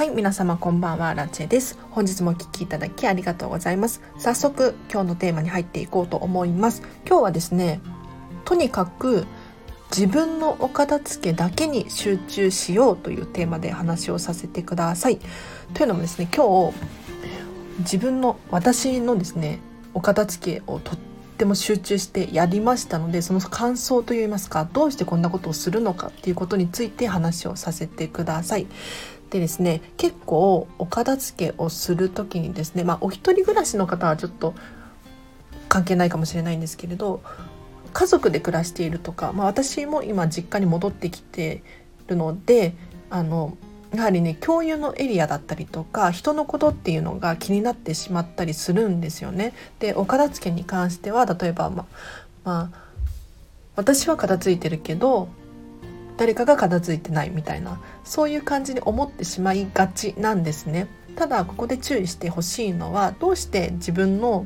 はい、皆様こんばんは、ラチェです。本日もお聴きいただきありがとうございます。早速、今日のテーマに入っていこうと思います。今日はですね、とにかく自分のお片付けだけに集中しようというテーマで話をさせてください。というのもですね、今日、自分の、私のですね、お片付けをとっても集中してやりましたのでその感想といいますかどうしてこんなことをするのかっていうことについて話をさせてください。でですね結構お片付けをする時にですねまあお一人暮らしの方はちょっと関係ないかもしれないんですけれど家族で暮らしているとか、まあ、私も今実家に戻ってきてるのであのやはりね共有のエリアだったりとか人のことっていうのが気になってしまったりするんですよね。でお片付けに関しては例えばままあ私は片付いてるけど誰かが片付いてないみたいなそういう感じに思ってしまいがちなんですね。ただここで注意してほしいのはどうして自分の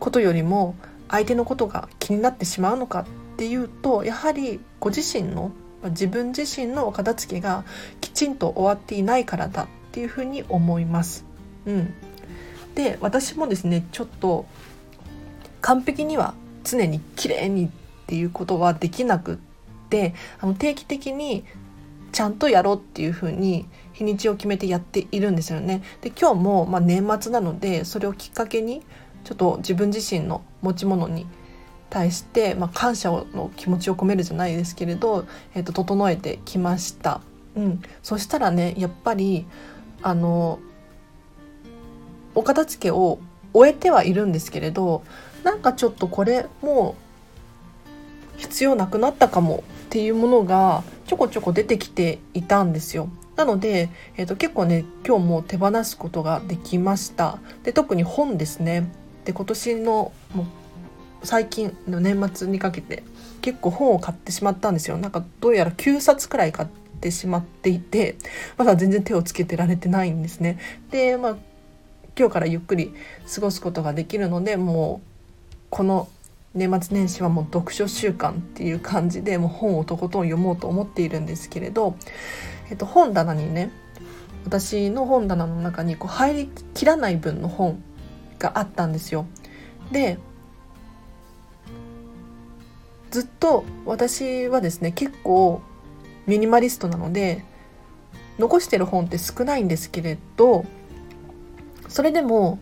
ことよりも相手のことが気になってしまうのかっていうとやはりご自身の自分自身のお片付けがきちんと終わっていないからだっていうふうに思います。うん、で私もですねちょっと完璧には常に綺麗にっていうことはできなくってってあの定期的にちゃんとやろうっていう風に日にちを決めてやっているんですよね。で今日もまあ年末なのでそれをきっかけにちょっと自分自身の持ち物に対して、まあ、感謝の気持ちを込めるじゃないですけれど、えー、と整えてきました。うん、そしたらねやっぱりあのお片付けを終えてはいるんですけれどなんかちょっとこれもう必要なくなったかもっていうものがちょこちょこ出てきていたんですよ。なので、えーと、結構ね今日も手放すことができました。で特に本ですね。で今年のもう最近の年末にかけて結構本を買ってしまったんですよ。なんかどうやら9冊くらい買ってしまっていてまだ全然手をつけてられてないんですね。でまあ今日からゆっくり過ごすことができるのでもうこの年末年始はもう読書週間っていう感じでもう本をとことん読もうと思っているんですけれど、えっと、本棚にね私の本棚の中にこう入りきらない分の本があったんですよ。でずっと私はですね結構ミニマリストなので残してる本って少ないんですけれどそれでも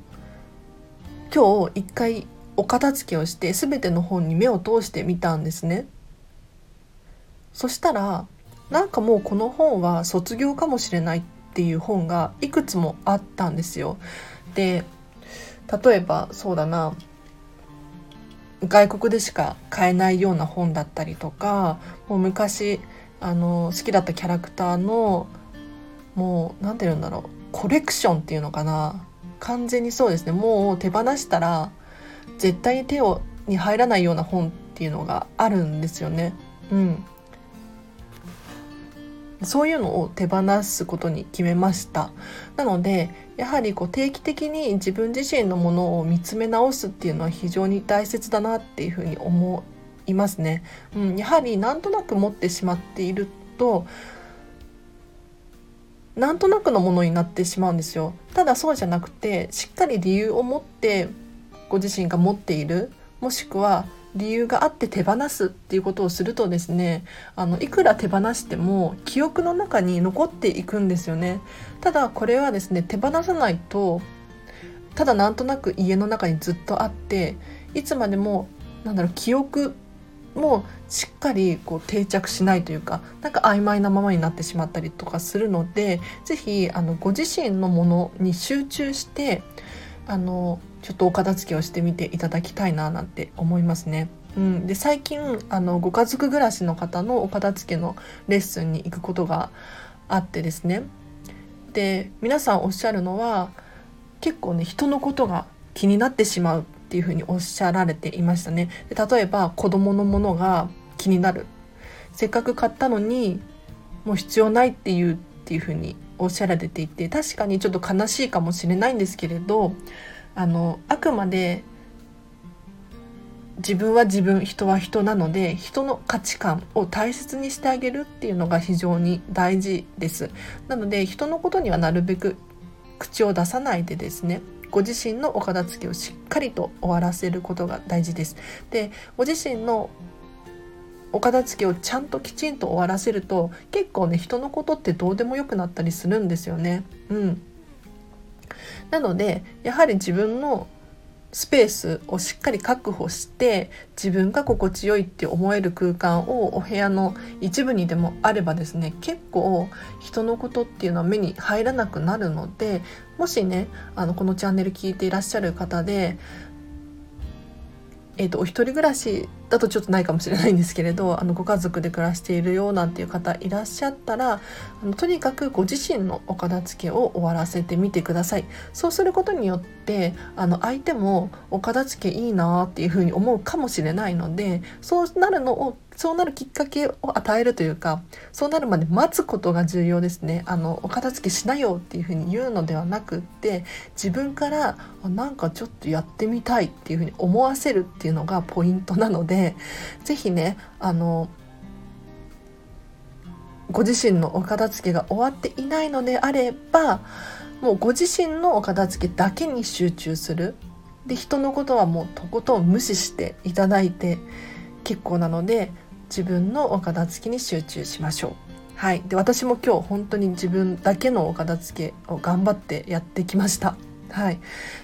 今日一回お片付けをして全ての本に目を通してみたんですね。そしたらなんかもうこの本は卒業かもしれないっていう本がいくつもあったんですよ。で例えばそうだな外国でしか買えないような本だったりとかもう昔あの好きだったキャラクターのもう何て言うんだろうコレクションっていうのかな完全にそうですねもう手放したら絶対に手をに入らないような本っていうのがあるんですよね。うん、そういうのを手放すことに決めました。なのでやはりこう定期的に自分自身のものを見つめ直すっていうのは非常に大切だなっていうふうに思いますね、うん、やはりなんとなく持ってしまっているとなんとなくのものになってしまうんですよ。ただそうじゃなくてしっかり理由を持ってご自身が持っているもしくは理由があって手放すっていうことをするとですねあのいくら手放しても記憶の中に残っていくんですよね。ただこれはですね手放さないとただなんとなく家の中にずっとあっていつまでもなんだろう記憶もしっかりこう定着しないというかなんか曖昧なままになってしまったりとかするので是非ご自身のものに集中してあのちょっとお片付けをしてみていただきたいななんて思いますね。うん、で最近あのご家族暮らしの方のお片付けのレッスンに行くことがあってですね。で皆さんおっしゃるのは結構ね人のことが気になってしまうっていうふうにおっしゃられていましたね。で例えば子供のものが気になる。せっかく買ったのにもう必要ないっていうっていうふうにおっしゃられていて確かにちょっと悲しいかもしれないんですけれどあのあくまで自分は自分人は人なので人の価値観を大切にしてあげるっていうのが非常に大事です。なので人のことにはなるべく口を出さないでですねご自身のお片付けをしっかりと終わらせることが大事です。でご自身のお片付けをちゃんときちんと終わらせると結構ね人のことってどうでもよくなったりするんですよね。うん。なのでやはり自分のスペースをしっかり確保して自分が心地よいって思える空間をお部屋の一部にでもあればですね結構人のことっていうのは目に入らなくなるのでもしねあのこのチャンネル聞いていらっしゃる方でえーと、お一人暮らしだとちょっとないかもしれないんですけれど あのご家族で暮らしているようなんていう方いらっしゃったらあのとにかくご自身のお片付けを終わらせてみてください。そうすることによってあの相手もお片付けいいなっていうふうに思うかもしれないのでそうなるのをそうなるきっかけを与えるというかそうなるまで待つことが重要ですね。あのお片付けしなよっていうふうに言うのではなくって自分からなんかちょっとやってみたいっていうふうに思わせるっていうのがポイントなのでで是非ねあのご自身のお片付けが終わっていないのであればもうご自身のお片付けだけに集中するで人のことはもうとことん無視していただいて結構なので自分のお片付けに集中しましょう。はい、で私も今日本当に自分だけのお片付けを頑張ってやってきました。はい、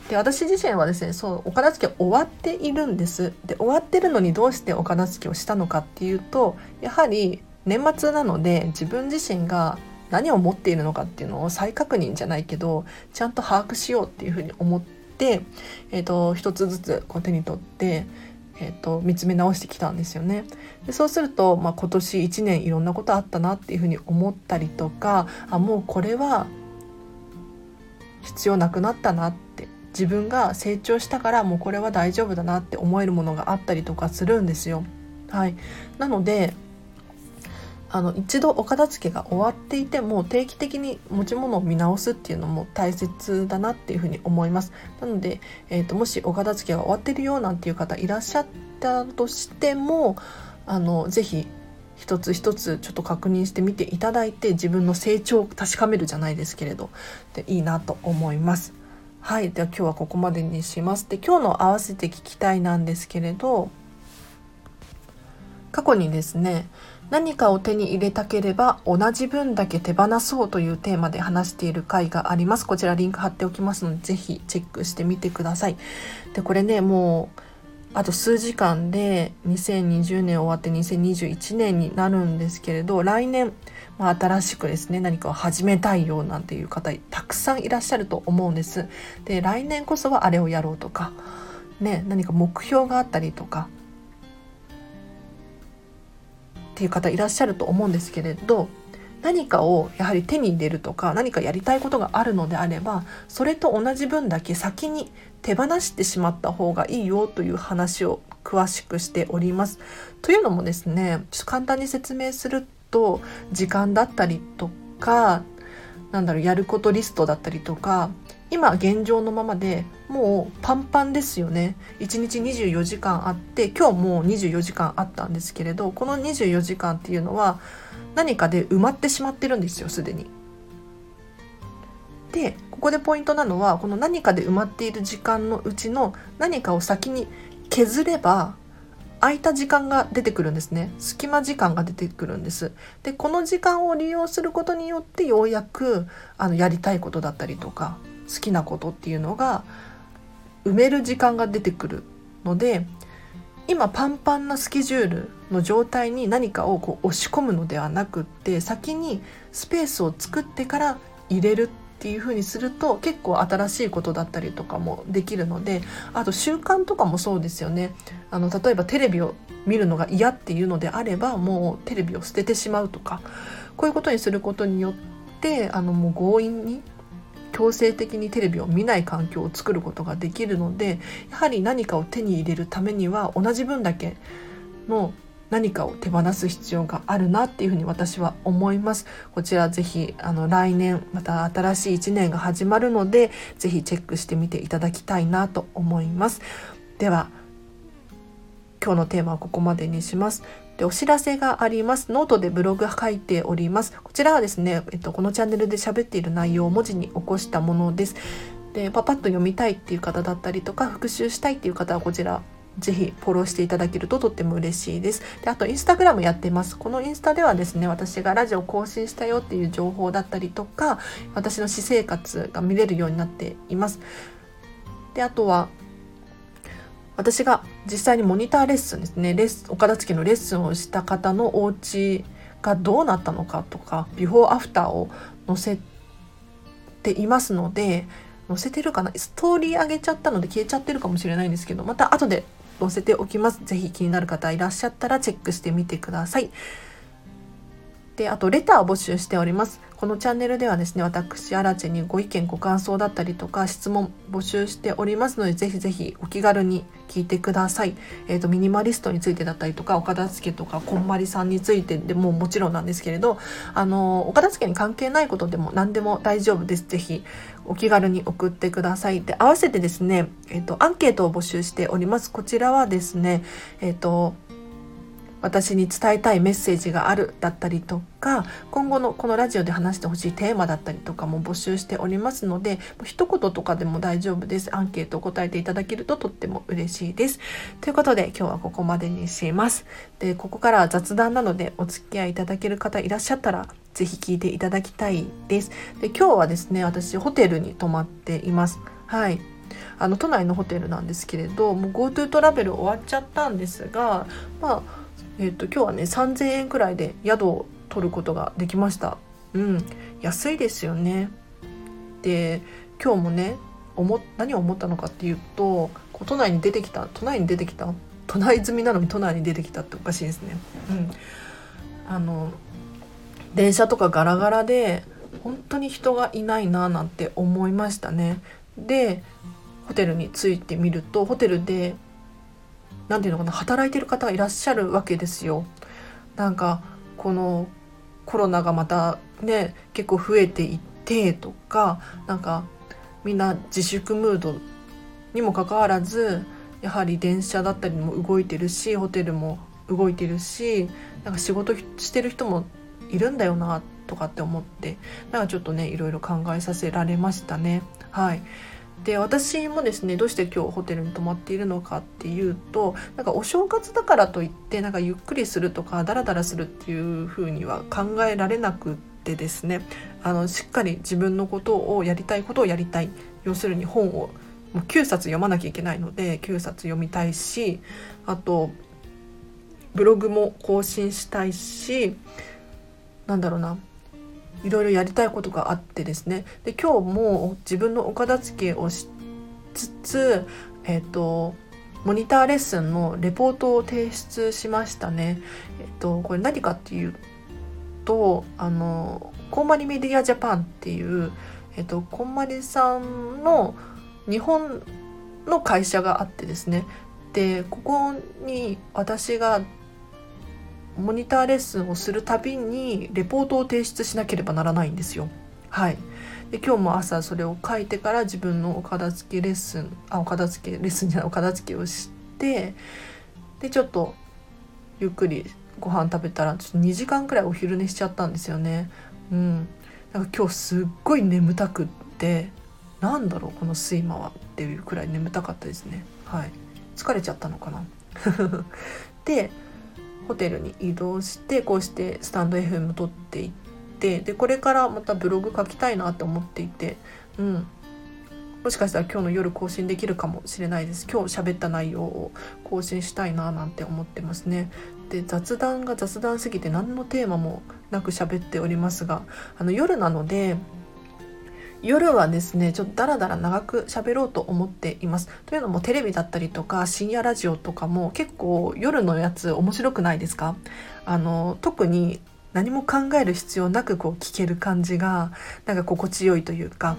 で私自身はですねそうお片付け終わっているんですで終わってるのにどうしてお片付けをしたのかっていうとやはり年末なので自分自身が何を持っているのかっていうのを再確認じゃないけどちゃんと把握しようっていうふうに思って、えーと、一つずつこう手に取ってえーと、見つめ直してきたんですよね。でそうすると、まあ、今年1年いろんなことあったなっていうふうに思ったりとかあもうこれは必要なくなったなって。自分が成長したからもうこれは大丈夫だなって思えるものがあったりとかするんですよ。はい、なのであの一度お片付けが終わっていても定期的に持ち物を見直すっていうのも大切だなっていうふうに思います。なので、えーと、もしお片付けが終わってるよなんていう方いらっしゃったとしてもあのぜひ一つ一つちょっと確認してみていただいて自分の成長を確かめるじゃないですけれどでいいなと思います。はい、では今日はここまでにします。で今日の合わせて聞きたいなんですけれど過去にですね何かを手に入れたければ同じ分だけ手放そうというテーマで話している回があります。こちらリンク貼っておきますので、ぜひチェックしてみてください。で、これね、もう、あと数時間で2020年終わって2021年になるんですけれど、来年、まあ、新しくですね、何かを始めたいよなんていう方、たくさんいらっしゃると思うんです。で、来年こそはあれをやろうとか、ね、何か目標があったりとか、っていう方いらっしゃると思うんですけれど何かをやはり手に入れるとか何かやりたいことがあるのであればそれと同じ分だけ先に手放してしまった方がいいよという話を詳しくしております。というのもですねちょっと簡単に説明すると時間だったりとかなんだろうやることリストだったりとか今現状のままでもうパンパンですよね1日24時間あって今日も24時間あったんですけれどこの24時間っていうのは何かで埋まってしまってるんですよすでに。でここでポイントなのはこの何かで埋まっている時間のうちの何かを先に削れば空いた時間が出てくるんですね。隙間時間が出てくるんです。でこの時間を利用することによってようやくあのやりたいことだったりとか好きなことっていうのが埋める時間が出てくるので今パンパンなスケジュールの状態に何かをこう押し込むのではなくって先にスペースを作ってから入れるっていう風にすると結構新しいことだったりとかもできるのであと習慣とかもそうですよね。あの例えばテレビを見るのが嫌っていうのであればもうテレビを捨ててしまうとかこういうことにすることによってあのもう強引に強制的にテレビを見ない環境を作ることができるのでやはり何かを手に入れるためには同じ分だけの何かを手放す必要があるなっていうふうに私は思いますこちらぜひあの来年また新しい1年が始まるのでぜひチェックしてみていただきたいなと思いますでは今日のテーマはここまでにします。でお知らせがあります。ノートでブログ書いております。こちらはですね、えっと、このチャンネルで喋っている内容を文字に起こしたものです。でパパッと読みたいっていう方だったりとか復習したいっていう方はこちらぜひフォローしていただけるととっても嬉しいです。で、あとインスタグラムやってます。このインスタではですね、私がラジオ更新したよっていう情報だったりとか、私の私生活が見れるようになっています。で、あとは、私が実際にモニターレッスンですね、レッスン、お片付けのレッスンをした方のお家がどうなったのかとか、ビフォーアフターを載せていますので、載せてるかな？ストーリー上げちゃったので消えちゃってるかもしれないんですけどまた後で載せておきます。ぜひ気になる方いらっしゃったらチェックしてみてください。で、あと、レターを募集しております。このチャンネルではですね、私、アラチェにご意見、ご感想だったりとか、質問募集しておりますので、ぜひぜひお気軽に聞いてください。えっ、ー、と、ミニマリストについてだったりとか、お片付けとか、こんまりさんについてでももちろんなんですけれど、あの、お片付けに関係ないことでも何でも大丈夫です。ぜひ、お気軽に送ってください。で、合わせてですね、えっ、ー、と、アンケートを募集しております。こちらはですね、えっ、ー、と、私に伝えたいメッセージがあるだったりとか今後のこのラジオで話してほしいテーマだったりとかも募集しておりますので一言とかでも大丈夫です。アンケートを答えていただけるととっても嬉しいです。ということで今日はここまでにします。でここからは雑談なのでお付き合いいただける方いらっしゃったらぜひ聞いていただきたいです。で今日はですね私ホテルに泊まっています。はい。あの都内のホテルなんですけれどもう GoTo トラベル終わっちゃったんですがまあえっ、ー、と今日はね3000円くらいで宿を取ることができました。うん。安いですよね。で今日もね思何を思ったのかっていうとこう都内に出てきた都内に出てきた都内済みなのに都内に出てきたっておかしいですね。うん。あの電車とかガラガラで本当に人がいないななんて思いましたね。でホテルに着いてみるとホテルで何て言うのかな働いてる方がいらっしゃるわけですよ。なんかこのコロナがまたね結構増えていってとかなんかみんな自粛ムードにもかかわらずやはり電車だったりも動いてるしホテルも動いてるしなんか仕事してる人もいるんだよなとかって思ってなんかちょっとねいろいろ考えさせられましたね。はいで私もですねどうして今日ホテルに泊まっているのかっていうとなんかお正月だからといってなんかゆっくりするとかダラダラするっていう風には考えられなくってですねあのしっかり自分のことをやりたいことをやりたい。要するに本をもう9冊読まなきゃいけないので9冊読みたいしあとブログも更新したいしなんだろうないろいろやりたいことがあってですねで今日も自分のお片付けをしつつえっ、ー、とモニターレッスンのレポートを提出しましたね。えっ、ー、とこれ何かっていうとあのコンマリメディアジャパンっていうえっ、ー、とコンマリさんの日本の会社があってですねでここに私がモニターレッスンをするたびにレポートを提出しなければならないんですよ。はい、で今日も朝それを書いてから自分のお片付けレッスンあお片付けレッスンじゃないお片付けをしてでちょっとゆっくりご飯食べたらちょっと2時間くらいお昼寝しちゃったんですよね。うん、なんか今日すっごい眠たくってなんだろうこの睡魔はっていうくらい眠たかったですね。はい、疲れちゃったのかな でホテルに移動してこうしてスタンド FM 撮っていってでこれからまたブログ書きたいなって思っていてうん。もしかしたら今日の夜更新できるかもしれないです。今日喋った内容を更新したいななんて思ってますね。で雑談が雑談すぎて何のテーマもなく喋っておりますがあの夜なので夜はですねちょっとダラダラ長く喋ろうと思っています。というのもテレビだったりとか深夜ラジオとかも結構夜のやつ面白くないですか？あの特に何も考える必要なくこう聞ける感じがなんか心地よいというか。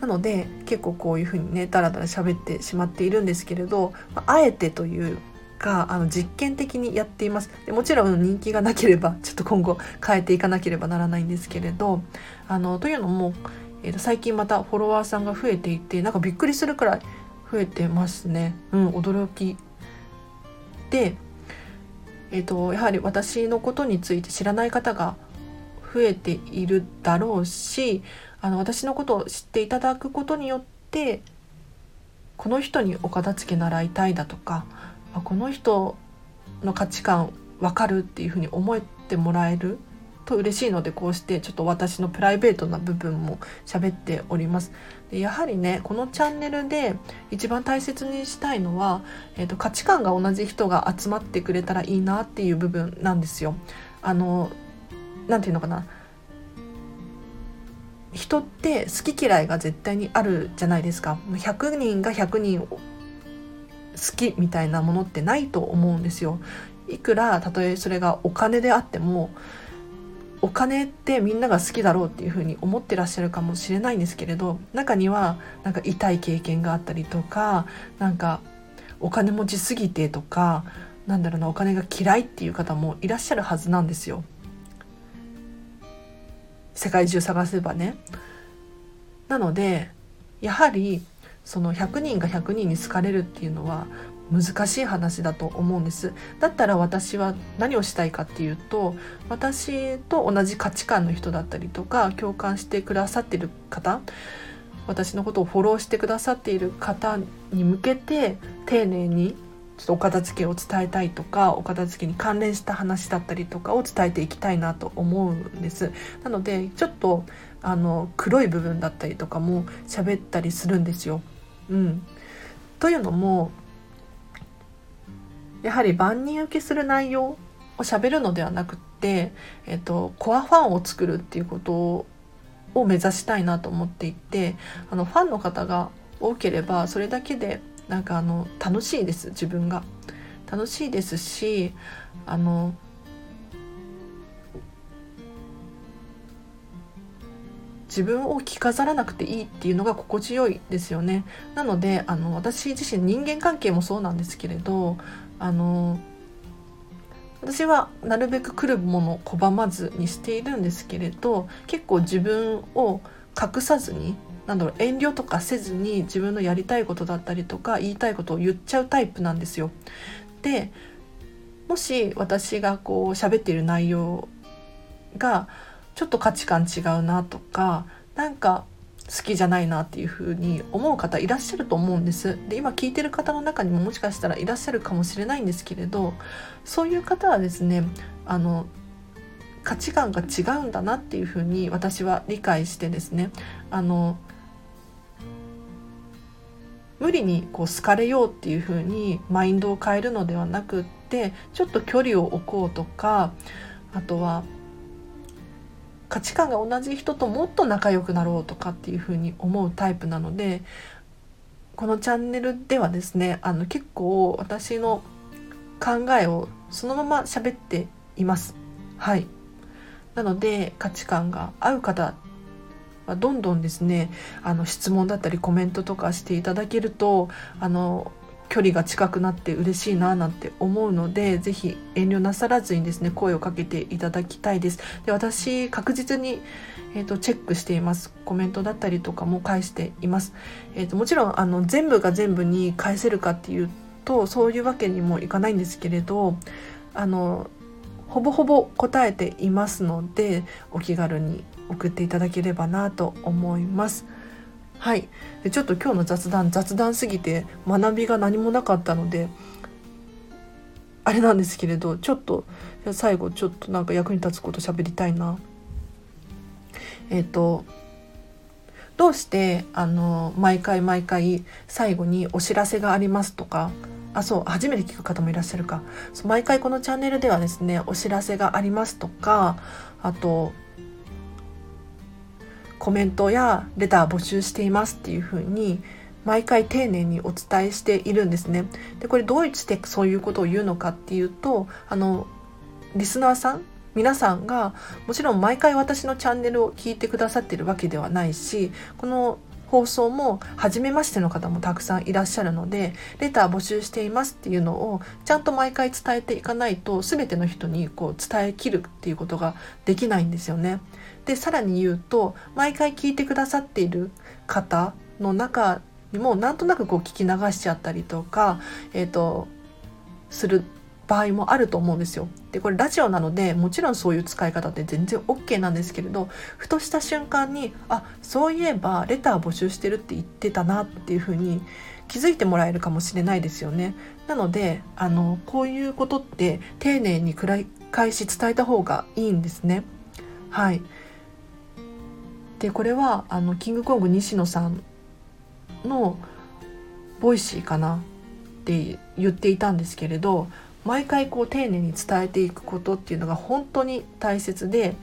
なので結構こういうふうにねダラダラ喋ってしまっているんですけれどあえてというかあの実験的にやっています。でもちろん人気がなければ ちょっと今後変えていかなければならないんですけれどあのというのも、えー、と最近またフォロワーさんが増えていてなんかびっくりするくらい増えてますね。うん驚きで、えーと、やはり私のことについて知らない方が増えているだろうしあの私のことを知っていただくことによってこの人にお片付け習いたいだとかこの人の価値観分かるっていうふうに思ってもらえると嬉しいのでこうしてちょっと私のプライベートな部分も喋っております。でやはりねこのチャンネルで一番大切にしたいのは、えーと、価値観が同じ人が集まってくれたらいいなっていう部分なんですよ。あの何て言うのかな。人って好き嫌いが絶対にあるじゃないですか。100人が100人好きみたいなものってないと思うんですよいくらたとえそれがお金であってもお金ってみんなが好きだろうっていうふうに思ってらっしゃるかもしれないんですけれど中にはなんか痛い経験があったりとかなんかお金持ちすぎてとかなんだろうなお金が嫌いっていう方もいらっしゃるはずなんですよ。世界中探せばね。なのでやはりその100人が100人に好かれるっていうのは難しい話だと思うんですだったら私は何をしたいかっていうと私と同じ価値観の人だったりとか共感してくださってる方私のことをフォローしてくださっている方に向けて丁寧にちょっとお片付けを伝えたいとかお片付けに関連した話だったりとかを伝えていきたいなと思うんですなのでちょっとあの黒い部分だったりとかも喋ったりするんですよ。うん、というのもやはり万人受けする内容を喋るのではなくって、えっと、コアファンを作るっていうことを目指したいなと思っていてあのファンの方が多ければそれだけでなんかあの楽しいです自分が。楽しいですしあの自分を着飾らなくていいっていうのが心地よいですよねなのであの私自身人間関係もそうなんですけれどあの私はなるべく来るものを拒まずにしているんですけれど結構自分を隠さずになんだろう遠慮とかせずに自分のやりたいことだったりとか言いたいことを言っちゃうタイプなんですよ。でもし私がこう喋っている内容がちょっと価値観違うなとかなんか好きじゃないなっていう風に思う方いらっしゃると思うんです。で今聞いてる方の中にももしかしたらいらっしゃるかもしれないんですけれどそういう方はですねあの価値観が違うんだなっていう風に私は理解してですねあの無理にこう好かれようっていう風にマインドを変えるのではなくってちょっと距離を置こうとかあとは価値観が同じ人ともっと仲良くなろうとかっていうふうに思うタイプなのでこのチャンネルではですねあの結構私の考えをそのまま喋っています。はいなので価値観が合う方はどんどんですねあの質問だったりコメントとかしていただけるとあの距離が近くなって嬉しいななんて思うので是非遠慮なさらずにですね声をかけていただきたいです。で私確実に、えーと、チェックしています。コメントだったりとかも返しています、えーと、もちろんあの全部が全部に返せるかっていうとそういうわけにもいかないんですけれどあのほぼほぼ答えていますのでお気軽に送っていただければなと思います。はいでちょっと今日の雑談雑談すぎて学びが何もなかったのであれなんですけれどちょっと最後ちょっとなんか役に立つこと喋りたいな。えっ、ー、とどうしてあの毎回毎回最後にお知らせがありますとかあそう初めて聞く方もいらっしゃるか毎回このチャンネルではですねお知らせがありますとかあとコメントやレター募集していますっていうふうに毎回丁寧にお伝えしているんですね。でこれどうしてそういうことを言うのかっていうとあのリスナーさん皆さんがもちろん毎回私のチャンネルを聞いてくださってるわけではないしこの放送も初めましての方もたくさんいらっしゃるのでレター募集していますっていうのをちゃんと毎回伝えていかないと全ての人にこう伝えきるっていうことができないんですよね。でさらに言うと毎回聞いてくださっている方の中にもなんとなくこう聞き流しちゃったりとか、えーと、する場合もあると思うんですよ。でこれラジオなのでもちろんそういう使い方って全然 OK なんですけれどふとした瞬間にあそういえばレター募集してるって言ってたなっていうふうに気づいてもらえるかもしれないですよね。なのであのこういうことって丁寧に繰り返し伝えた方がいいんですね。はい、でこれはあのキングコング西野さんの Voicy かなって言っていたんですけれど毎回こう丁寧に伝えていくことっていうのが本当に大切で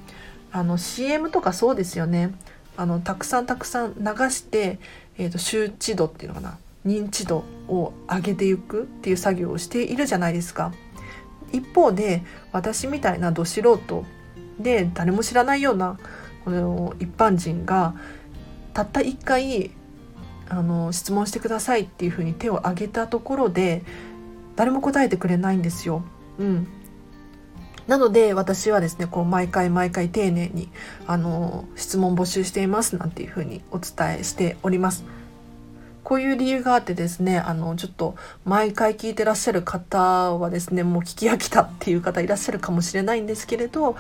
あの CM とかそうですよねあのたくさんたくさん流して、えーと、周知度っていうのかな認知度を上げていくっていう作業をしているじゃないですか。一方で私みたいなど素人で誰も知らないようなこの一般人がたった一回あの質問してくださいっていうふうに手を挙げたところで誰も答えてくれないんですよ。うん、なので私はですねこう毎回毎回丁寧にあの質問募集していますなんていうふうにお伝えしております。こういう理由があってですねあのちょっと毎回聞いてらっしゃる方はですねもう聞き飽きたっていう方いらっしゃるかもしれないんですけれど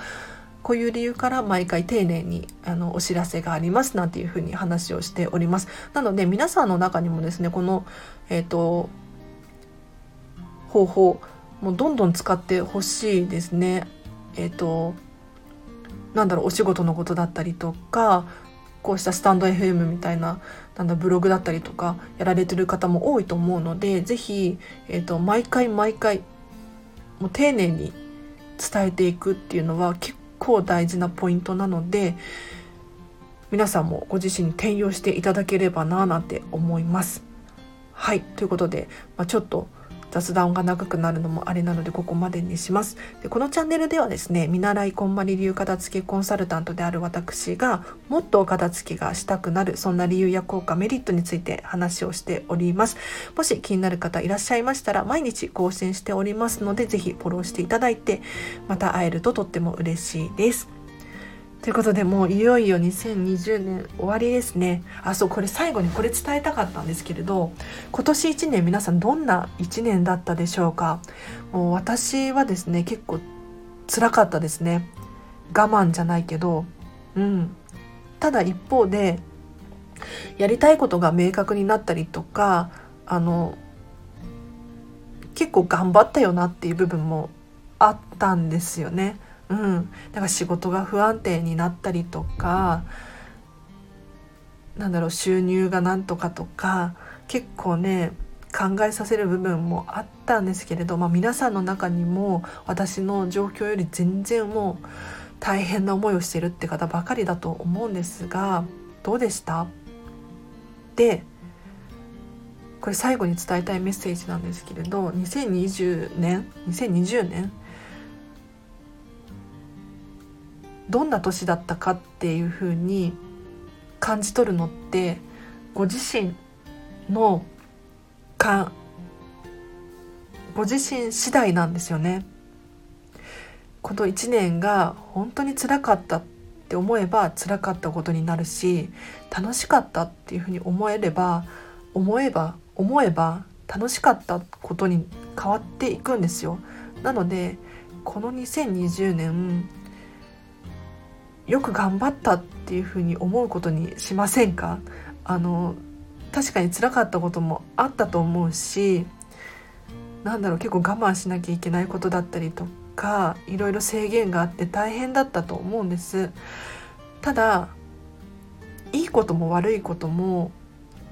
こういう理由から毎回丁寧にあのお知らせがありますなんていうふうに話をしております。なので皆さんの中にもですねこの、えーと方法もどんどん使ってほしいですね。えっ、ー、となんだろうお仕事のことだったりとかこうしたスタンド FM みたいななんだブログだったりとかやられてる方も多いと思うので是非、えーと、毎回毎回もう丁寧に伝えていくっていうのは結構大事なポイントなので皆さんもご自身に転用していただければななんて思います。はいということで、まあ、ちょっと雑談が長くなるのもあれなのでここまでにします。でこのチャンネルではですね見習いこんまり流片付けコンサルタントである私がもっとお片付けがしたくなるそんな理由や効果メリットについて話をしております。もし気になる方いらっしゃいましたら毎日更新しておりますので是非フォローしていただいてまた会えるととっても嬉しいです。ということでもういよいよ2020年終わりですね。あそうこれ最後にこれ伝えたかったんですけれど今年1年皆さんどんな1年だったでしょうか？もう私はですね結構辛かったですね。我慢じゃないけどうん。ただ一方でやりたいことが明確になったりとかあの結構頑張ったよなっていう部分もあったんですよね。うん、だから仕事が不安定になったりとかなんだろう収入がなんとかとか結構ね考えさせる部分もあったんですけれど、まあ、皆さんの中にも私の状況より全然もう大変な思いをしてるって方ばかりだと思うんですがどうでした？でこれ最後に伝えたいメッセージなんですけれど2020年？2020年？どんな年だったかっていうふうに感じ取るのってご自身のかご自身次第なんですよね。この1年が本当につらかったって思えば辛かったことになるし楽しかったっていうふうに思えれば思えば思えば楽しかったことに変わっていくんですよ。なのでこの2020年よく頑張ったっていうふうに思うことにしませんか？あの確かにつらかったこともあったと思うしなんだろう結構我慢しなきゃいけないことだったりとかいろいろ制限があって大変だったと思うんです。ただいいことも悪いことも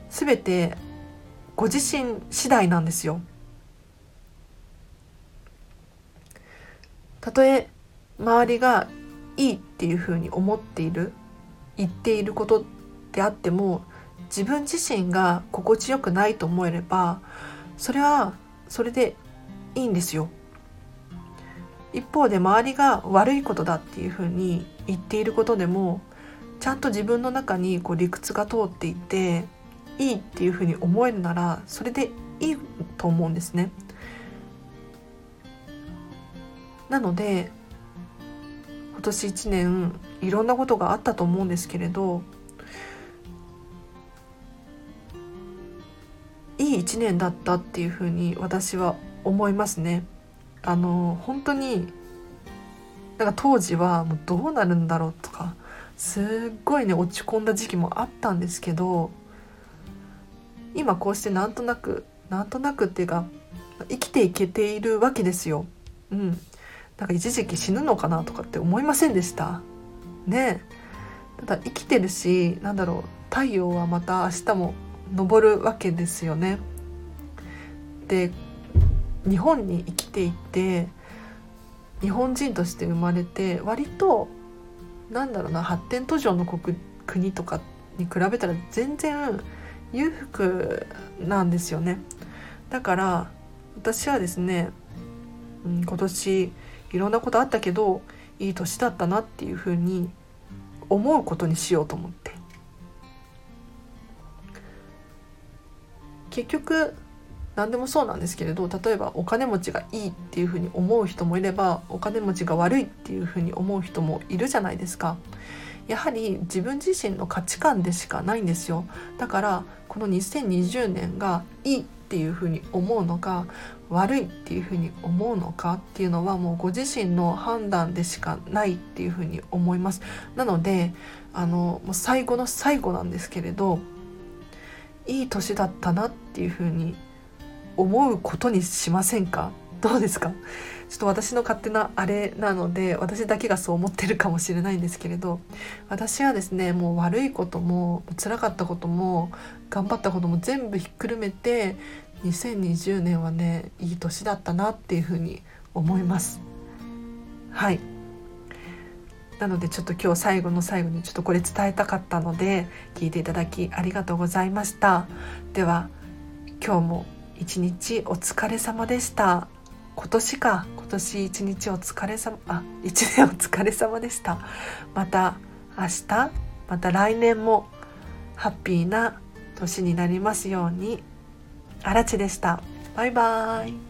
全てご自身次第なんですよ。たとえ周りがいいっていうふうに思っている言っていることであっても自分自身が心地よくないと思えればそれはそれでいいんですよ。一方で周りが悪いことだっていうふうに言っていることでもちゃんと自分の中にこう理屈が通っていていいっていうふうに思えるならそれでいいと思うんですね。なので今年1年いろんなことがあったと思うんですけれどいい1年だったっていうふうに私は思いますね。あの本当になんか当時はもうどうなるんだろうとかすっごいね落ち込んだ時期もあったんですけど今こうしてなんとなくなんとなくっていうか生きていけているわけですよ。うん、なんか一時期死ぬのかなとかって思いませんでした？ねただ生きてるしなんだろう太陽はまた明日も昇るわけですよね。で日本に生きていて日本人として生まれて割となんだろうな発展途上の国国とかに比べたら全然裕福なんですよね。だから私はですね、今年いろんなことあったけどいい年だったなっていうふうに思うことにしようと思って結局何でもそうなんですけれど例えばお金持ちがいいっていうふうに思う人もいればお金持ちが悪いっていうふうに思う人もいるじゃないですか。やはり自分自身の価値観でしかないんですよだからこの2020年がいいっていうふうに思うのか悪いっていうふうに思うのかっていうのはもうご自身の判断でしかないっていうふうに思います。なのであのもう最後の最後なんですけれどいい年だったなっていうふうに思うことにしませんか？どうですか？ちょっと私の勝手なあれなので私だけがそう思ってるかもしれないんですけれど私はですねもう悪いことも辛かったことも頑張ったことも全部ひっくるめて2020年はねいい年だったなっていうふうに思います。はい。なのでちょっと今日最後の最後にちょっとこれ伝えたかったので聞いていただきありがとうございました。では今日も一日お疲れ様でした。今年か。今年一日お疲れ様あ一年お疲れ様でした。また明日また来年もハッピーな年になりますように。あらちでした。バイバーイ。